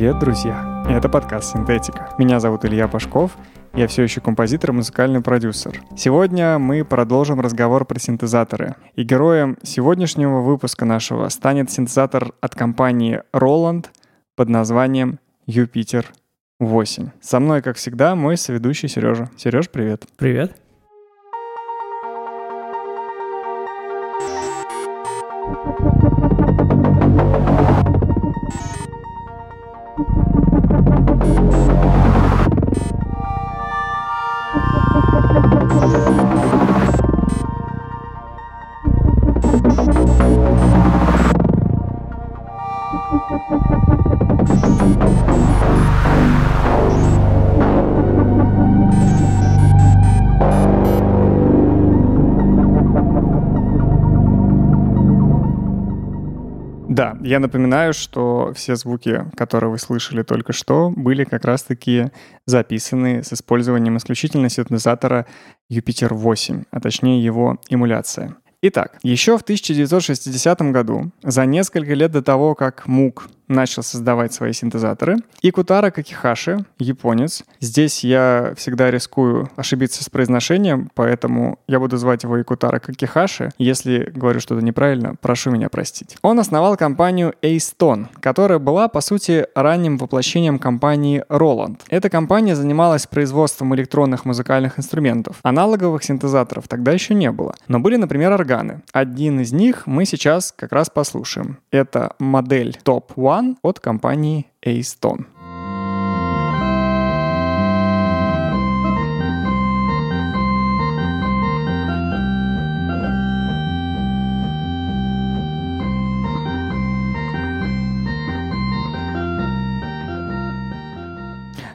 Привет, друзья! Это подкаст «Синтетика». Меня зовут Илья Пашков, я все еще композитор и музыкальный продюсер. Сегодня мы продолжим разговор про синтезаторы. И героем сегодняшнего выпуска нашего станет синтезатор от компании Roland под названием Юпитер 8. Со мной, как всегда, мой соведущий Сережа. Сереж, привет. Привет. Да, я напоминаю, что все звуки, которые вы слышали только что, были как раз-таки записаны с использованием исключительно синтезатора Юпитер 8, а точнее его эмуляция. Итак, еще в 1960 году, за несколько лет до того, как МУК начал создавать свои синтезаторы. И Кутара Какихаши, японец. Здесь я всегда рискую ошибиться с произношением, поэтому я буду звать его Икутара Какихаши. Если говорю что-то неправильно, прошу меня простить. Он основал компанию Ace которая была, по сути, ранним воплощением компании Roland. Эта компания занималась производством электронных музыкальных инструментов. Аналоговых синтезаторов тогда еще не было. Но были, например, органы. Один из них мы сейчас как раз послушаем. Это модель Top One от компании Ace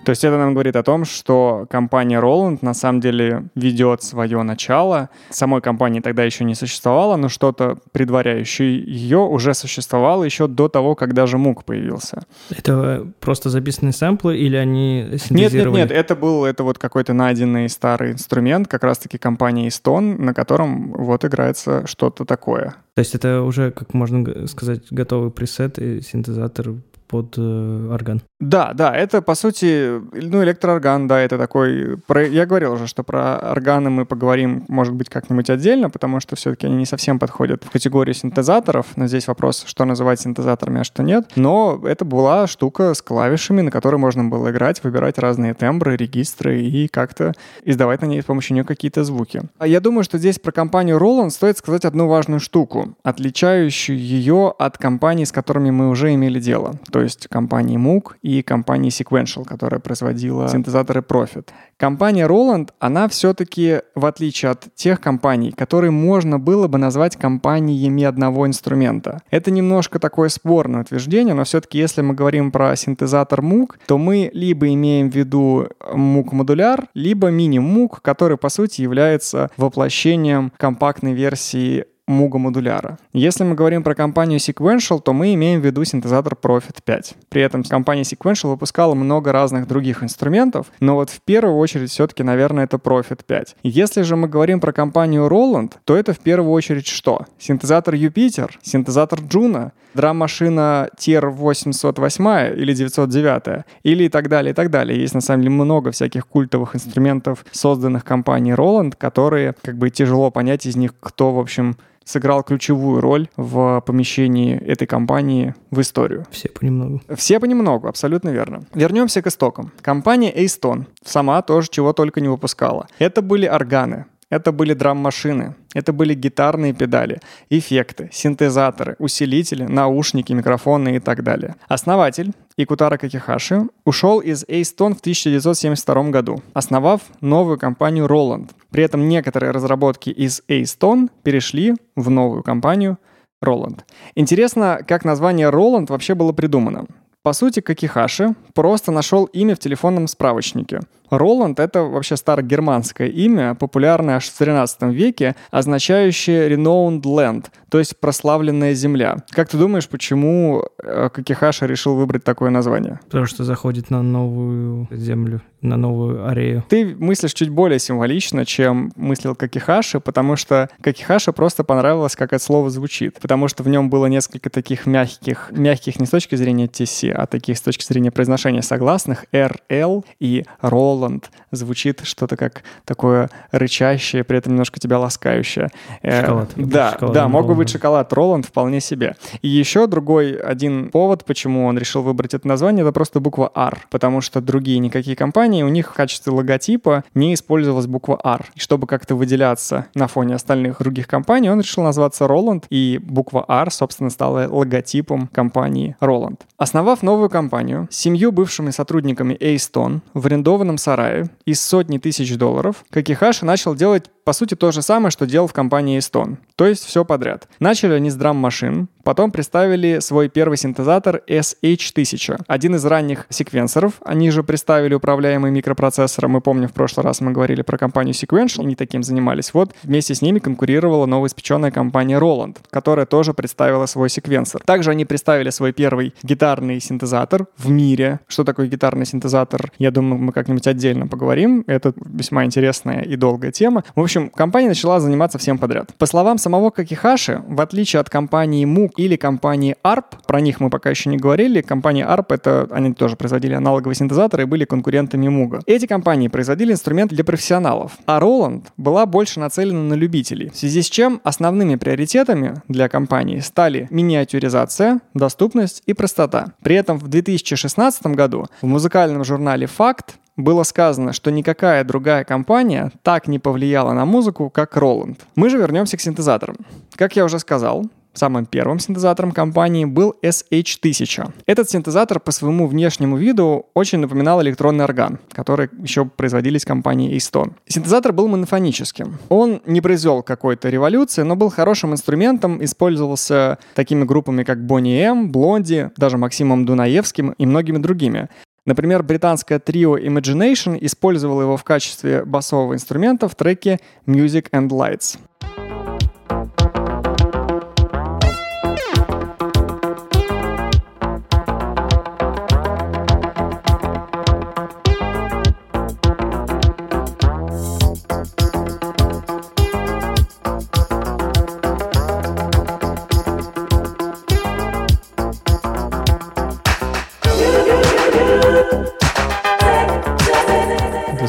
То есть это нам говорит о том, что компания Roland на самом деле ведет свое начало. Самой компании тогда еще не существовало, но что-то предваряющее ее уже существовало еще до того, когда же МУК появился. Это просто записанные сэмплы или они синтезировали? Нет, нет, нет, это был это вот какой-то найденный старый инструмент, как раз-таки компании Stone, на котором вот играется что-то такое. То есть это уже, как можно сказать, готовый пресет и синтезатор под э, орган. Да, да, это по сути, ну, электроорган, да, это такой... Про, я говорил уже, что про органы мы поговорим, может быть, как-нибудь отдельно, потому что все-таки они не совсем подходят в категорию синтезаторов. Но здесь вопрос, что называть синтезаторами, а что нет. Но это была штука с клавишами, на которой можно было играть, выбирать разные тембры, регистры и как-то издавать на ней с помощью нее какие-то звуки. А я думаю, что здесь про компанию Roland стоит сказать одну важную штуку, отличающую ее от компаний, с которыми мы уже имели дело то есть компании Moog и компании Sequential, которая производила синтезаторы Profit. Компания Roland, она все-таки, в отличие от тех компаний, которые можно было бы назвать компаниями одного инструмента. Это немножко такое спорное утверждение, но все-таки если мы говорим про синтезатор Moog, то мы либо имеем в виду Moog модуляр, либо мини-Moog, который по сути является воплощением компактной версии Muga модуляра. Если мы говорим про компанию Sequential, то мы имеем в виду синтезатор Profit 5. При этом компания Sequential выпускала много разных других инструментов, но вот в первую очередь все-таки, наверное, это Profit 5. Если же мы говорим про компанию Roland, то это в первую очередь что? Синтезатор Jupiter, синтезатор Juno, драм-машина TR 808 или 909 или и так далее, и так далее. Есть на самом деле много всяких культовых инструментов, созданных компанией Roland, которые как бы тяжело понять из них, кто, в общем, сыграл ключевую роль в помещении этой компании в историю. Все понемногу. Все понемногу, абсолютно верно. Вернемся к истокам. Компания Ace сама тоже чего только не выпускала. Это были органы, это были драм-машины, это были гитарные педали, эффекты, синтезаторы, усилители, наушники, микрофоны и так далее. Основатель Икутара Какихаши ушел из Ace в 1972 году, основав новую компанию Roland. При этом некоторые разработки из Ace перешли в новую компанию Roland. Интересно, как название Roland вообще было придумано. По сути, Какихаши просто нашел имя в телефонном справочнике. Роланд — это вообще старогерманское имя, популярное аж в 13 веке, означающее «renowned land», то есть «прославленная земля». Как ты думаешь, почему э, Какихаша решил выбрать такое название? Потому что заходит на новую землю, на новую арею. Ты мыслишь чуть более символично, чем мыслил Какихаши, потому что Какихаша просто понравилось, как это слово звучит, потому что в нем было несколько таких мягких, мягких не с точки зрения тесе, о таких с точки зрения произношения согласных. RL и Roland звучит что-то как такое рычащее, при этом немножко тебя ласкающее. Э, шоколад. Да, да, мог бы быть шоколад Роланд вполне себе. И еще другой один повод, почему он решил выбрать это название, это просто буква R, потому что другие никакие компании, у них в качестве логотипа не использовалась буква R. И чтобы как-то выделяться на фоне остальных других компаний, он решил назваться Roland, и буква R, собственно, стала логотипом компании Roland. Основав новую компанию с семью бывшими сотрудниками Eystone в арендованном сарае из сотни тысяч долларов, Какихаши начал делать по сути, то же самое, что делал в компании Stone. То есть все подряд. Начали они с драм-машин, потом представили свой первый синтезатор SH1000. Один из ранних секвенсоров. Они же представили управляемый микропроцессором. Мы помним, в прошлый раз мы говорили про компанию Sequential, они таким занимались. Вот вместе с ними конкурировала новоиспеченная компания Roland, которая тоже представила свой секвенсор. Также они представили свой первый гитарный синтезатор в мире. Что такое гитарный синтезатор? Я думаю, мы как-нибудь отдельно поговорим. Это весьма интересная и долгая тема. В общем, компания начала заниматься всем подряд. По словам самого Какихаши, в отличие от компании MOOC или компании ARP, про них мы пока еще не говорили, компания ARP, это они тоже производили аналоговые синтезаторы и были конкурентами MOOG. Эти компании производили инструменты для профессионалов, а Roland была больше нацелена на любителей, в связи с чем основными приоритетами для компании стали миниатюризация, доступность и простота. При этом в 2016 году в музыкальном журнале «Факт» было сказано, что никакая другая компания так не повлияла на музыку, как Roland. Мы же вернемся к синтезаторам. Как я уже сказал, Самым первым синтезатором компании был SH1000. Этот синтезатор по своему внешнему виду очень напоминал электронный орган, который еще производились компанией Easton. Синтезатор был монофоническим. Он не произвел какой-то революции, но был хорошим инструментом, использовался такими группами, как Bonnie M, Blondie, даже Максимом Дунаевским и многими другими. Например, британское трио Imagination использовало его в качестве басового инструмента в треке Music and Lights.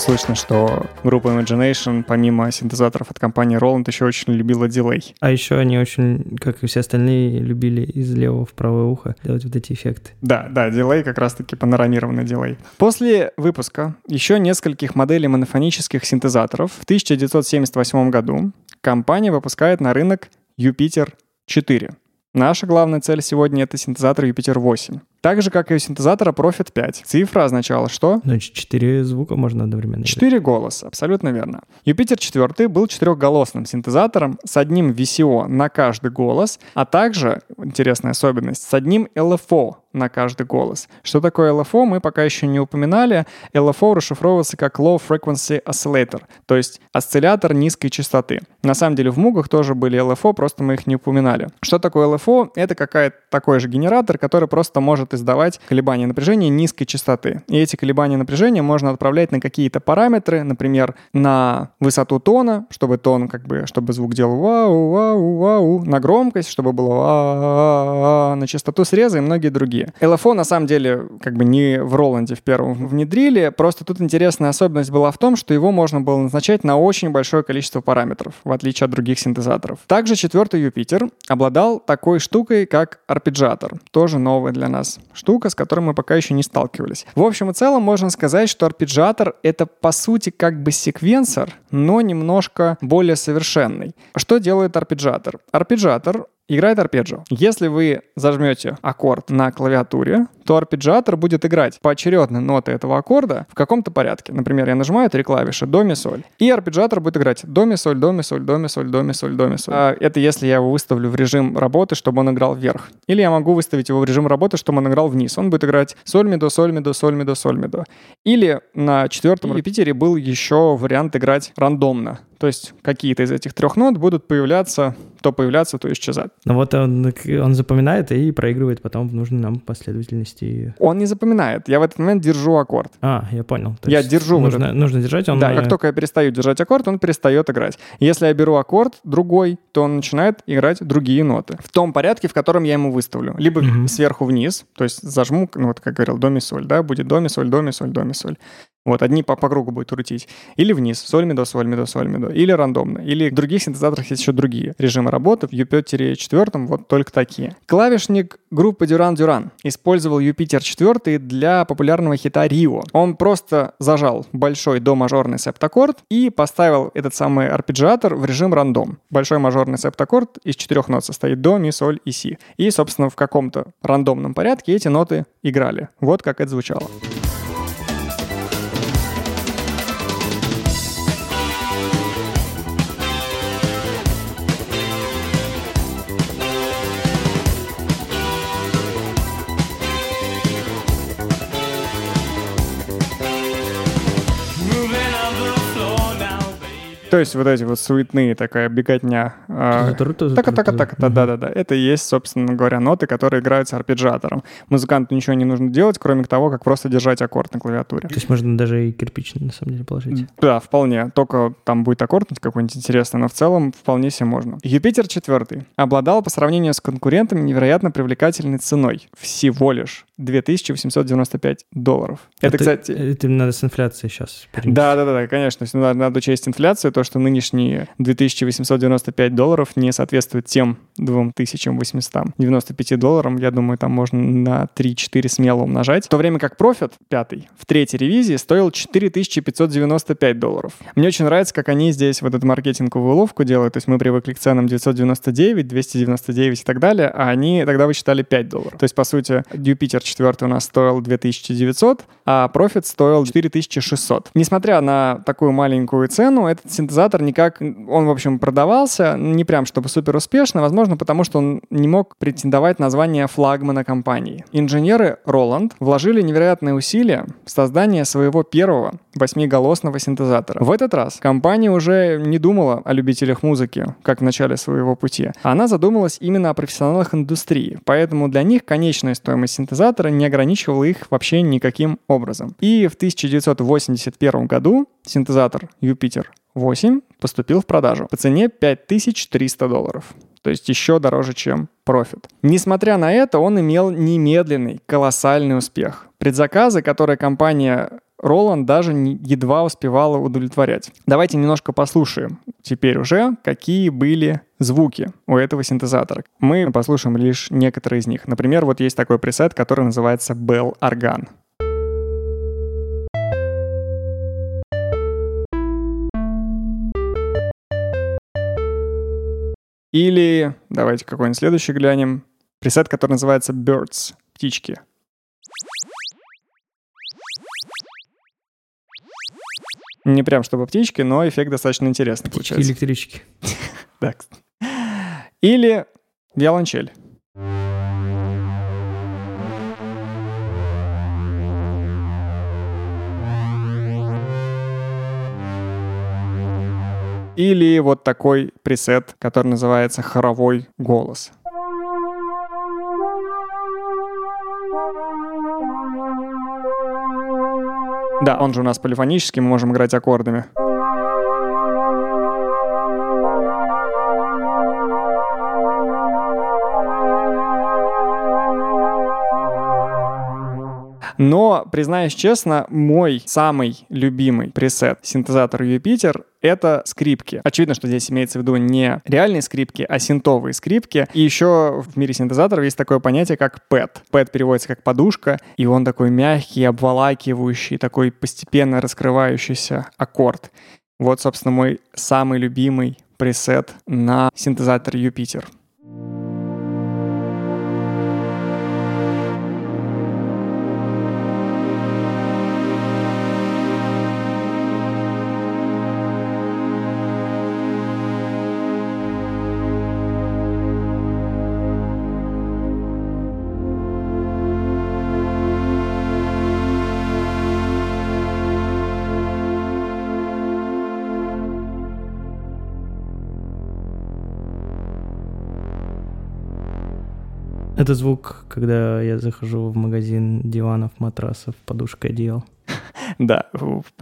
Слышно, что группа Imagination, помимо синтезаторов от компании Roland, еще очень любила дилей. А еще они очень, как и все остальные, любили из левого в правое ухо делать вот эти эффекты. Да, да, дилей как раз-таки панорамированный дилей. После выпуска еще нескольких моделей монофонических синтезаторов в 1978 году компания выпускает на рынок Юпитер 4. Наша главная цель сегодня — это синтезатор Юпитер 8. Так же, как и у синтезатора Profit 5. Цифра означала что? Значит, четыре звука можно одновременно. Четыре голоса, абсолютно верно. Юпитер 4 был четырехголосным синтезатором с одним VCO на каждый голос, а также, интересная особенность, с одним LFO на каждый голос. Что такое LFO, мы пока еще не упоминали. LFO расшифровывается как Low Frequency Oscillator, то есть осциллятор низкой частоты. На самом деле в мугах тоже были LFO, просто мы их не упоминали. Что такое LFO? Это какая-то такой же генератор, который просто может издавать колебания напряжения низкой частоты. И эти колебания напряжения можно отправлять на какие-то параметры, например, на высоту тона, чтобы тон, как бы, чтобы звук делал вау, вау, вау, на громкость, чтобы было вау, на частоту среза и многие другие. LFO на самом деле как бы не в Роланде в первом внедрили, просто тут интересная особенность была в том, что его можно было назначать на очень большое количество параметров, в отличие от других синтезаторов. Также четвертый Юпитер обладал такой штукой, как арпеджатор, тоже новый для нас штука, с которой мы пока еще не сталкивались. В общем и целом можно сказать, что арпеджиатор — это по сути как бы секвенсор, но немножко более совершенный. Что делает арпеджиатор? Арпеджиатор играет арпеджио. Если вы зажмете аккорд на клавиатуре, то арпеджиатор будет играть поочередно ноты этого аккорда в каком-то порядке. Например, я нажимаю три клавиши до, ми, соль. И арпеджиатор будет играть до, ми, соль, до, ми, соль, до, ми, соль, до, ми, соль, до, ми, соль. А это если я его выставлю в режим работы, чтобы он играл вверх. Или я могу выставить его в режим работы, чтобы он играл вниз. Он будет играть соль, ми, до, соль, ми, до, соль, ми, до, соль, ми, до. Или на четвертом репитере был еще вариант играть рандомно. То есть какие-то из этих трех нот будут появляться, то появляться, то исчезать. Ну вот он, он запоминает и проигрывает потом в нужной нам последовательности. Вывести? Он не запоминает. Я в этот момент держу аккорд. А, я понял. То Я есть держу Нужно, этот- нужно держать, он... Да, э, как только я перестаю держать аккорд, он перестает играть. Если я беру аккорд другой, то он начинает играть другие ноты. В том порядке, в котором я ему выставлю. Либо Мгм. сверху вниз, то есть зажму, ну вот как говорил, до ми соль, да, будет до ми соль, до ми соль, до ми соль. Вот, одни по, по кругу будет крутить. Или вниз, соль, ми, до, соль, ми, до, соль, ми, до. Или рандомно. Или в других синтезаторах есть еще другие режимы работы. В UP4 вот только такие. Клавишник группы Duran Duran использовал Юпитер 4 для популярного хита Рио. Он просто зажал большой до мажорный септаккорд и поставил этот самый арпеджиатор в режим рандом. Большой мажорный септаккорд из четырех нот состоит до, ми, соль и си. И, собственно, в каком-то рандомном порядке эти ноты играли. Вот как это звучало. То есть вот эти вот суетные такая беготня. а, так, так, так, так, да, да, да, да. Это и есть, собственно говоря, ноты, которые играются арпеджиатором. Музыканту ничего не нужно делать, кроме того, как просто держать аккорд на клавиатуре. То есть можно даже и кирпич, на самом деле, положить. Да, вполне. Только там будет аккорд какой-нибудь интересный, но в целом вполне себе можно. Юпитер 4 обладал по сравнению с конкурентами невероятно привлекательной ценой. Всего лишь 2895 долларов. Это, кстати... Это надо с инфляцией сейчас. Да, да, да, да, конечно. Надо, надо учесть инфляцию, то, что нынешние 2895 долларов не соответствуют тем 2895 долларам. Я думаю, там можно на 3-4 смело умножать. В то время как профит, пятый, в третьей ревизии стоил 4595 долларов. Мне очень нравится, как они здесь вот эту маркетинговую уловку делают. То есть мы привыкли к ценам 999, 299 и так далее, а они тогда высчитали 5 долларов. То есть, по сути, Юпитер 4 у нас стоил 2900, а профит стоил 4600. Несмотря на такую маленькую цену, этот синтезатор никак, он, в общем, продавался, не прям чтобы супер успешно, возможно, потому что он не мог претендовать на звание флагмана компании. Инженеры Roland вложили невероятные усилия в создание своего первого восьмиголосного синтезатора. В этот раз компания уже не думала о любителях музыки, как в начале своего пути. Она задумалась именно о профессионалах индустрии, поэтому для них конечная стоимость синтезатора не ограничивала их вообще никаким образом. И в 1981 году синтезатор Юпитер 8 поступил в продажу по цене 5300 долларов. То есть еще дороже, чем профит. Несмотря на это, он имел немедленный, колоссальный успех. Предзаказы, которые компания Roland даже едва успевала удовлетворять. Давайте немножко послушаем теперь уже, какие были звуки у этого синтезатора. Мы послушаем лишь некоторые из них. Например, вот есть такой пресет, который называется Bell Organ. Или давайте какой-нибудь следующий глянем. Пресет, который называется Birds, птички. Не прям чтобы птички, но эффект достаточно интересный получается. Электрички. Да. Или виолончель. Или вот такой пресет, который называется хоровой голос. Да, он же у нас полифонический, мы можем играть аккордами. Но, признаюсь честно, мой самый любимый пресет синтезатор Юпитер — это скрипки. Очевидно, что здесь имеется в виду не реальные скрипки, а синтовые скрипки. И еще в мире синтезаторов есть такое понятие, как пэт. Пэт переводится как подушка, и он такой мягкий, обволакивающий, такой постепенно раскрывающийся аккорд. Вот, собственно, мой самый любимый пресет на синтезатор Юпитер. Это звук, когда я захожу в магазин диванов, матрасов, подушка, одеял. Да,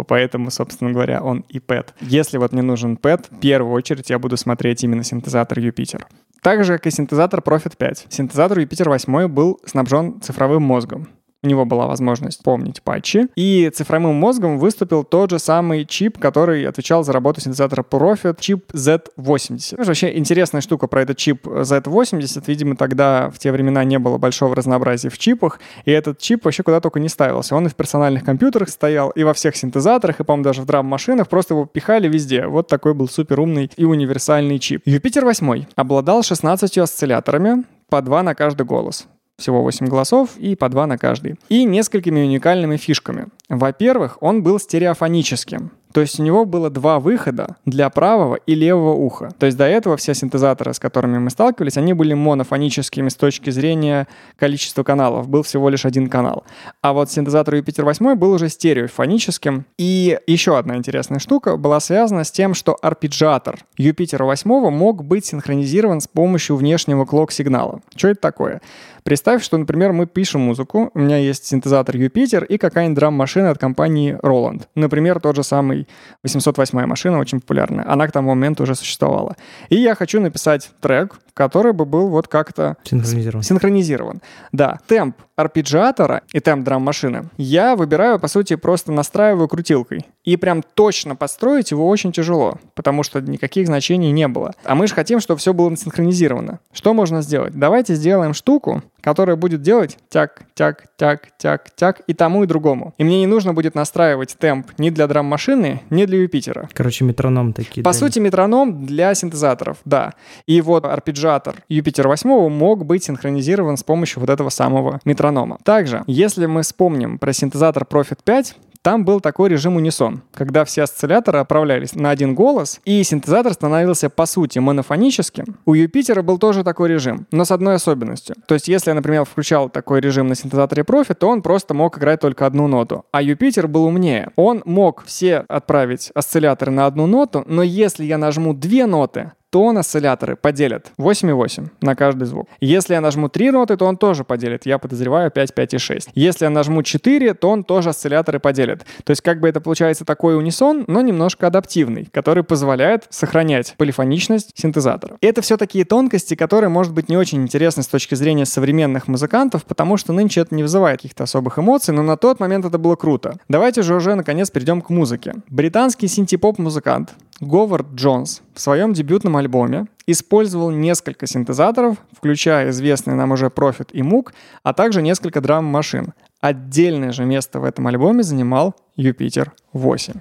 поэтому, собственно говоря, он и PET. Если вот мне нужен PET, в первую очередь я буду смотреть именно синтезатор Юпитер. Так же, как и синтезатор Profit 5. Синтезатор Юпитер 8 был снабжен цифровым мозгом у него была возможность помнить патчи. И цифровым мозгом выступил тот же самый чип, который отвечал за работу синтезатора Profit, чип Z80. Ну, вообще интересная штука про этот чип Z80. Видимо, тогда в те времена не было большого разнообразия в чипах, и этот чип вообще куда только не ставился. Он и в персональных компьютерах стоял, и во всех синтезаторах, и, по-моему, даже в драм-машинах. Просто его пихали везде. Вот такой был супер умный и универсальный чип. Юпитер 8 обладал 16 осцилляторами, по два на каждый голос всего 8 голосов и по 2 на каждый. И несколькими уникальными фишками. Во-первых, он был стереофоническим. То есть у него было два выхода для правого и левого уха. То есть до этого все синтезаторы, с которыми мы сталкивались, они были монофоническими с точки зрения количества каналов. Был всего лишь один канал. А вот синтезатор Юпитер 8 был уже стереофоническим. И еще одна интересная штука была связана с тем, что арпеджиатор Юпитера 8 мог быть синхронизирован с помощью внешнего клок-сигнала. Что это такое? Представь, что, например, мы пишем музыку, у меня есть синтезатор Юпитер и какая-нибудь драм-машина от компании Roland. Например, тот же самый 808 машина, очень популярная. Она к тому моменту уже существовала. И я хочу написать трек, который бы был вот как-то... Синхронизирован. Синхронизирован. Да. Темп арпеджиатора и темп драм-машины я выбираю, по сути, просто настраиваю крутилкой. И прям точно построить его очень тяжело, потому что никаких значений не было. А мы же хотим, чтобы все было синхронизировано. Что можно сделать? Давайте сделаем штуку, которая будет делать тяк, тяк, тяк, тяк, тяк и тому, и другому. И мне не нужно будет настраивать темп ни для драм-машины, ни для Юпитера. Короче, метроном такие. По да. сути, метроном для синтезаторов, да. И вот арпеджиатор Юпитер 8 мог быть синхронизирован с помощью вот этого самого метронома. Также, если мы вспомним про синтезатор Profit 5, там был такой режим унисон, когда все осцилляторы отправлялись на один голос, и синтезатор становился по сути монофоническим. У Юпитера был тоже такой режим, но с одной особенностью. То есть если я, например, включал такой режим на синтезаторе Profi, то он просто мог играть только одну ноту. А Юпитер был умнее. Он мог все отправить осцилляторы на одну ноту, но если я нажму две ноты, то осцилляторы поделит 8,8 на каждый звук. Если я нажму 3 ноты, то он тоже поделит. Я подозреваю 5, 5,6. Если я нажму 4, то он тоже осцилляторы поделит. То есть как бы это получается такой унисон, но немножко адаптивный, который позволяет сохранять полифоничность синтезатора. И это все такие тонкости, которые, может быть, не очень интересны с точки зрения современных музыкантов, потому что нынче это не вызывает каких-то особых эмоций, но на тот момент это было круто. Давайте же уже наконец перейдем к музыке. Британский синтепоп-музыкант Говард Джонс в своем дебютном альбоме использовал несколько синтезаторов, включая известные нам уже Profit и Moog, а также несколько драм-машин. Отдельное же место в этом альбоме занимал Юпитер 8.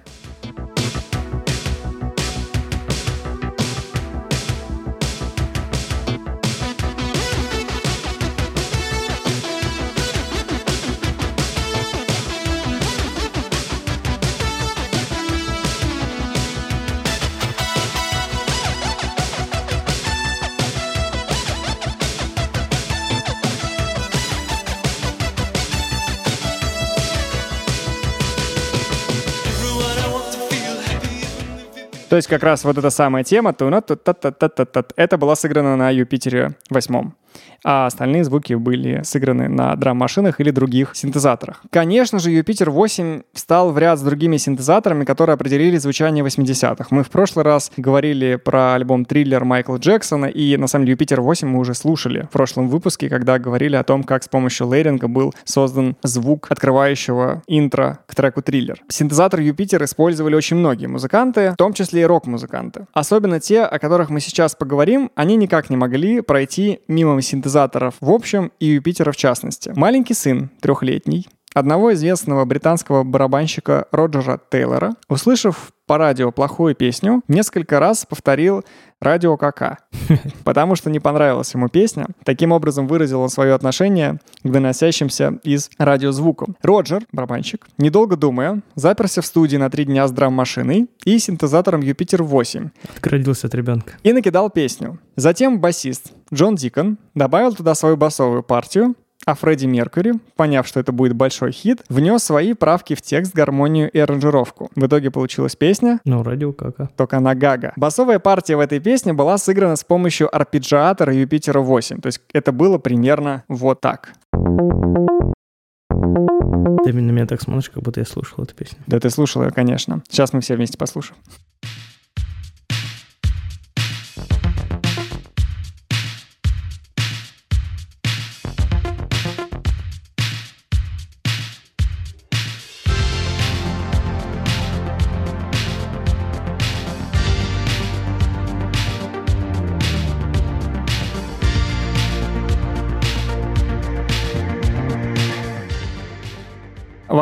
То есть как раз вот эта самая тема, это была сыграна на Юпитере восьмом а остальные звуки были сыграны на драм-машинах или других синтезаторах. Конечно же, Юпитер 8 встал в ряд с другими синтезаторами, которые определили звучание 80-х. Мы в прошлый раз говорили про альбом «Триллер» Майкла Джексона, и на самом деле Юпитер 8 мы уже слушали в прошлом выпуске, когда говорили о том, как с помощью лейринга был создан звук открывающего интро к треку «Триллер». Синтезатор Юпитер использовали очень многие музыканты, в том числе и рок-музыканты. Особенно те, о которых мы сейчас поговорим, они никак не могли пройти мимо синтезаторов в общем и Юпитера в частности. Маленький сын, трехлетний, одного известного британского барабанщика Роджера Тейлора, услышав по радио плохую песню, несколько раз повторил радио КК, потому что не понравилась ему песня. Таким образом выразил он свое отношение к доносящимся из радиозвукам. Роджер, барабанщик, недолго думая, заперся в студии на три дня с драм-машиной и синтезатором Юпитер-8. Отгородился от ребенка. И накидал песню. Затем басист Джон Дикон добавил туда свою басовую партию, А Фредди Меркьюри, поняв, что это будет большой хит, внес свои правки в текст, гармонию и аранжировку. В итоге получилась песня Ну, радио кака. только на гага. Басовая партия в этой песне была сыграна с помощью арпеджиатора Юпитера 8. То есть это было примерно вот так. Ты на меня так смотришь, как будто я слушал эту песню. Да ты слушал ее, конечно. Сейчас мы все вместе послушаем.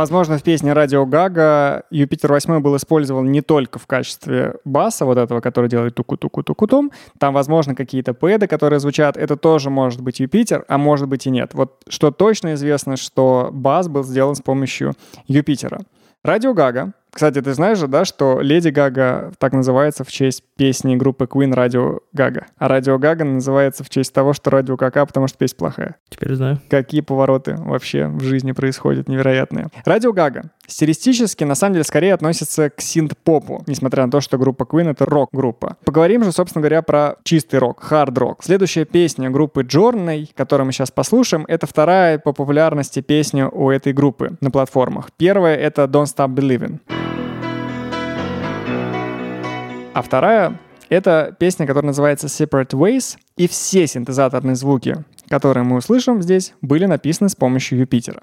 Возможно, в песне «Радио Гага» Юпитер 8 был использован не только в качестве баса, вот этого, который делает туку-туку-туку-тум. Там, возможно, какие-то пэды, которые звучат. Это тоже может быть Юпитер, а может быть и нет. Вот что точно известно, что бас был сделан с помощью Юпитера. «Радио Гага» Кстати, ты знаешь же, да, что Леди Гага так называется в честь песни группы Queen «Радио Гага». А «Радио Гага» называется в честь того, что «Радио Кака», потому что песня плохая. Теперь знаю. Какие повороты вообще в жизни происходят невероятные. Радио Гага. Стилистически, на самом деле, скорее относится к синт-попу, несмотря на то, что группа Queen — это рок-группа. Поговорим же, собственно говоря, про чистый рок, хард-рок. Следующая песня группы Journey, которую мы сейчас послушаем, это вторая по популярности песня у этой группы на платформах. Первая — это Don't Stop Believing. А вторая — это песня, которая называется Separate Ways, и все синтезаторные звуки, которые мы услышим здесь, были написаны с помощью Юпитера.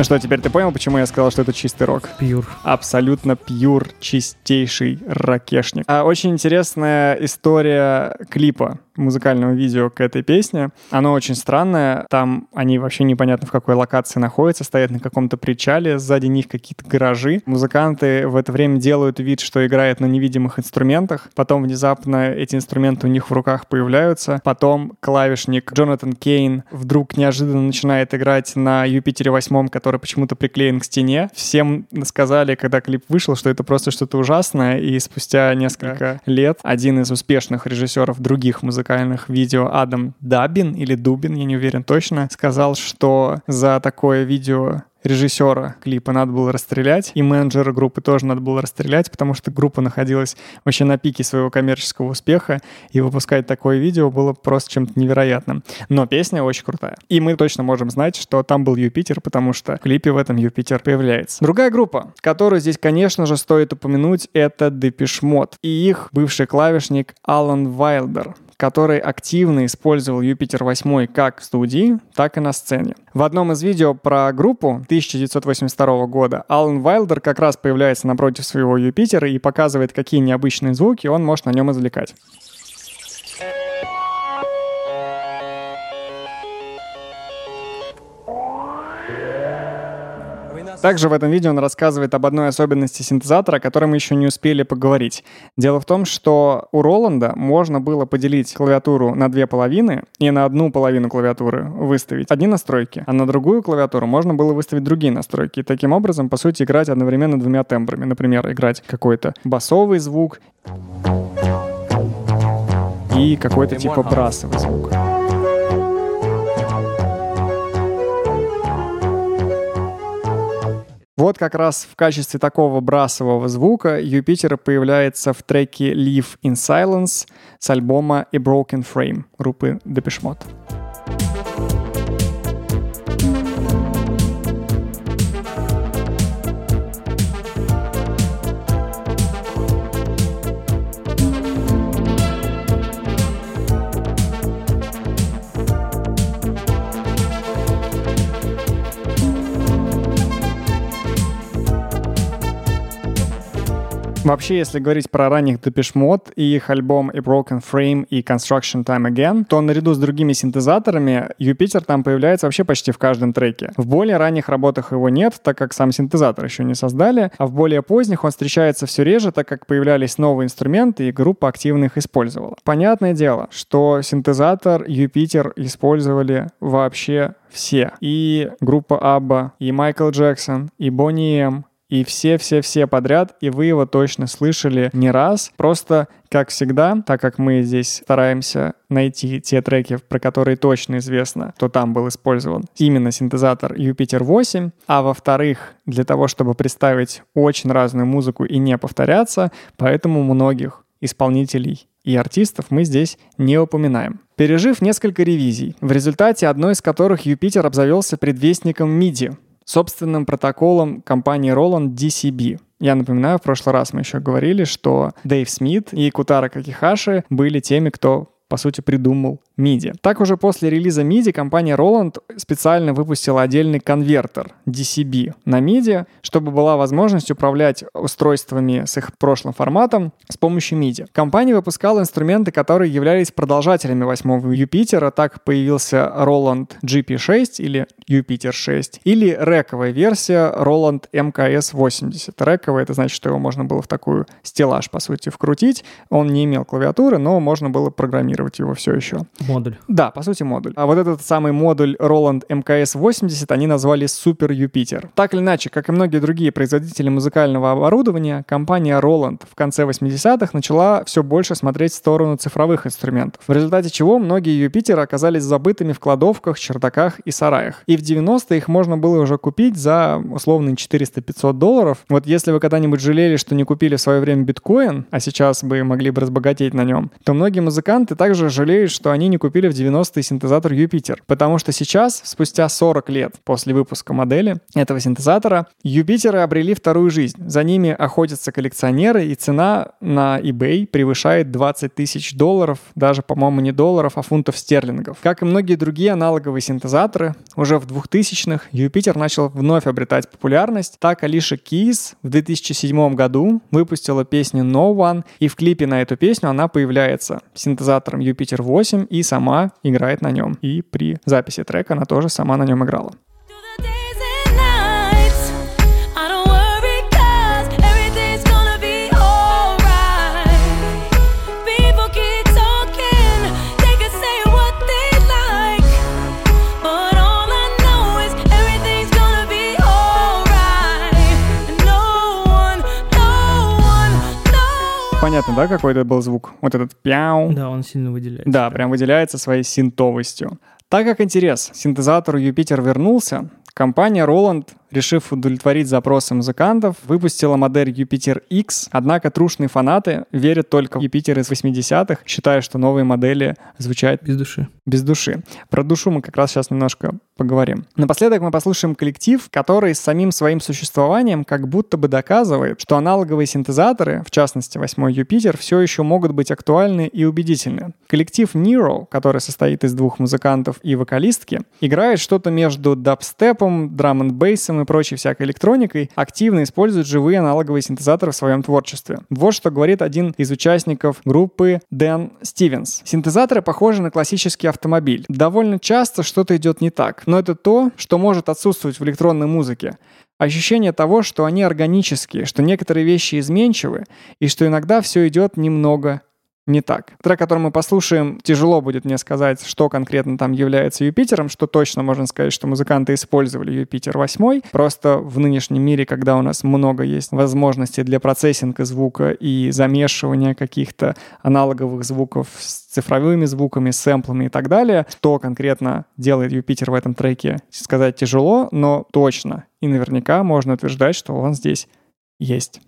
Ну что, теперь ты понял, почему я сказал, что это чистый рок? Пьюр. Абсолютно пьюр, чистейший ракешник. А очень интересная история клипа музыкального видео к этой песне. Оно очень странное. Там они вообще непонятно в какой локации находятся, стоят на каком-то причале, сзади них какие-то гаражи. Музыканты в это время делают вид, что играют на невидимых инструментах. Потом внезапно эти инструменты у них в руках появляются. Потом клавишник Джонатан Кейн вдруг неожиданно начинает играть на Юпитере 8, который почему-то приклеен к стене. Всем сказали, когда клип вышел, что это просто что-то ужасное, и спустя несколько лет один из успешных режиссеров других музыкальных видео Адам Дабин или Дубин, я не уверен точно, сказал, что за такое видео режиссера клипа надо было расстрелять, и менеджера группы тоже надо было расстрелять, потому что группа находилась вообще на пике своего коммерческого успеха, и выпускать такое видео было просто чем-то невероятным. Но песня очень крутая. И мы точно можем знать, что там был Юпитер, потому что в клипе в этом Юпитер появляется. Другая группа, которую здесь, конечно же, стоит упомянуть, это Mode и их бывший клавишник Алан Вайлдер, который активно использовал Юпитер 8 как в студии, так и на сцене. В одном из видео про группу 1982 года Алан Вайлдер как раз появляется напротив своего Юпитера и показывает, какие необычные звуки он может на нем извлекать. Также в этом видео он рассказывает об одной особенности синтезатора, о которой мы еще не успели поговорить. Дело в том, что у Роланда можно было поделить клавиатуру на две половины и на одну половину клавиатуры выставить одни настройки, а на другую клавиатуру можно было выставить другие настройки. И таким образом, по сути, играть одновременно двумя тембрами. Например, играть какой-то басовый звук и какой-то типа брасовый звук. Вот как раз в качестве такого брасового звука Юпитер появляется в треке Live in Silence с альбома A Broken Frame группы Depeche Mode. Вообще, если говорить про ранних Depeche Mode и их альбом A Broken Frame и Construction Time Again, то наряду с другими синтезаторами Юпитер там появляется вообще почти в каждом треке. В более ранних работах его нет, так как сам синтезатор еще не создали, а в более поздних он встречается все реже, так как появлялись новые инструменты и группа активно их использовала. Понятное дело, что синтезатор Юпитер использовали вообще все. И группа Абба, и Майкл Джексон, и Бонни М, и все-все-все подряд, и вы его точно слышали не раз. Просто, как всегда, так как мы здесь стараемся найти те треки, про которые точно известно, что там был использован именно синтезатор Юпитер 8, а во-вторых, для того, чтобы представить очень разную музыку и не повторяться, поэтому многих исполнителей и артистов мы здесь не упоминаем. Пережив несколько ревизий, в результате одной из которых Юпитер обзавелся предвестником MIDI — собственным протоколом компании Roland DCB. Я напоминаю, в прошлый раз мы еще говорили, что Дэйв Смит и Кутара Какихаши были теми, кто по сути, придумал MIDI. Так уже после релиза MIDI компания Roland специально выпустила отдельный конвертер DCB на MIDI, чтобы была возможность управлять устройствами с их прошлым форматом с помощью MIDI. Компания выпускала инструменты, которые являлись продолжателями восьмого Юпитера. Так появился Roland GP6 или Юпитер 6 или рековая версия Roland MKS 80. Рековая — это значит, что его можно было в такую стеллаж, по сути, вкрутить. Он не имел клавиатуры, но можно было программировать программировать его все еще. Модуль. Да, по сути модуль. А вот этот самый модуль Roland MKS 80 они назвали Super Jupiter. Так или иначе, как и многие другие производители музыкального оборудования, компания Roland в конце 80-х начала все больше смотреть в сторону цифровых инструментов, в результате чего многие Юпитеры оказались забытыми в кладовках, чердаках и сараях. И в 90-е их можно было уже купить за условные 400-500 долларов. Вот если вы когда-нибудь жалели, что не купили в свое время биткоин, а сейчас бы могли бы разбогатеть на нем, то многие музыканты так также жалеют, что они не купили в 90-е синтезатор Юпитер, потому что сейчас, спустя 40 лет после выпуска модели этого синтезатора, Юпитеры обрели вторую жизнь. За ними охотятся коллекционеры, и цена на eBay превышает 20 тысяч долларов, даже, по-моему, не долларов, а фунтов стерлингов. Как и многие другие аналоговые синтезаторы, уже в 2000-х Юпитер начал вновь обретать популярность. Так Алиша Кис в 2007 году выпустила песню No One, и в клипе на эту песню она появляется синтезатором Юпитер 8 и сама играет на нем. И при записи трека она тоже сама на нем играла. Понятно, да, какой это был звук? Вот этот пяу. Да, он сильно выделяется. Да, прям выделяется своей синтовостью. Так как интерес синтезатору Юпитер вернулся, компания Roland решив удовлетворить запросы музыкантов, выпустила модель Юпитер X, однако трушные фанаты верят только в Юпитер из 80-х, считая, что новые модели звучат без души. Без души. Про душу мы как раз сейчас немножко поговорим. Напоследок мы послушаем коллектив, который с самим своим существованием как будто бы доказывает, что аналоговые синтезаторы, в частности 8 Юпитер, все еще могут быть актуальны и убедительны. Коллектив Nero, который состоит из двух музыкантов и вокалистки, играет что-то между дабстепом, драм н бейсом и прочей всякой электроникой, активно используют живые аналоговые синтезаторы в своем творчестве. Вот что говорит один из участников группы Дэн Стивенс. Синтезаторы похожи на классический автомобиль. Довольно часто что-то идет не так, но это то, что может отсутствовать в электронной музыке. Ощущение того, что они органические, что некоторые вещи изменчивы, и что иногда все идет немного не так. Трек, который мы послушаем, тяжело будет мне сказать, что конкретно там является Юпитером, что точно можно сказать, что музыканты использовали Юпитер 8. Просто в нынешнем мире, когда у нас много есть возможностей для процессинга звука и замешивания каких-то аналоговых звуков с цифровыми звуками, сэмплами и так далее, что конкретно делает Юпитер в этом треке, сказать тяжело, но точно и наверняка можно утверждать, что он здесь есть.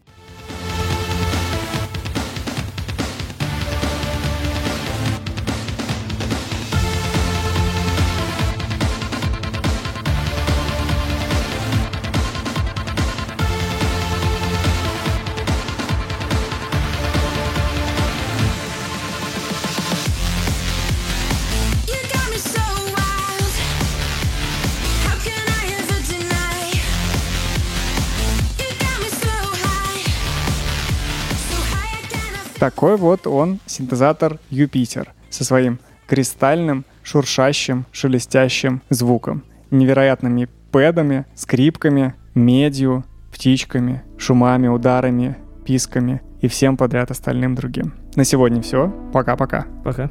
Такой вот он, синтезатор Юпитер, со своим кристальным, шуршащим, шелестящим звуком, невероятными пэдами, скрипками, медью, птичками, шумами, ударами, писками и всем подряд остальным другим. На сегодня все. Пока-пока. Пока.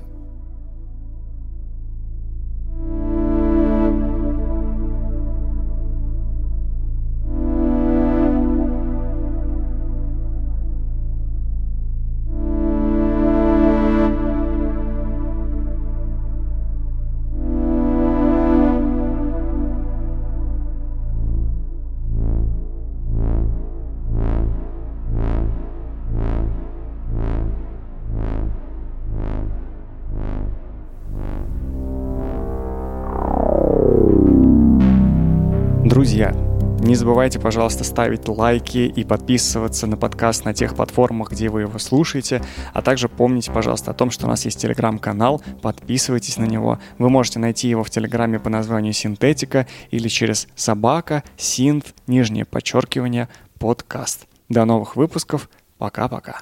Друзья, не забывайте, пожалуйста, ставить лайки и подписываться на подкаст на тех платформах, где вы его слушаете. А также помните, пожалуйста, о том, что у нас есть телеграм-канал. Подписывайтесь на него. Вы можете найти его в телеграме по названию Синтетика или через собака, синт, нижнее подчеркивание, подкаст. До новых выпусков. Пока-пока.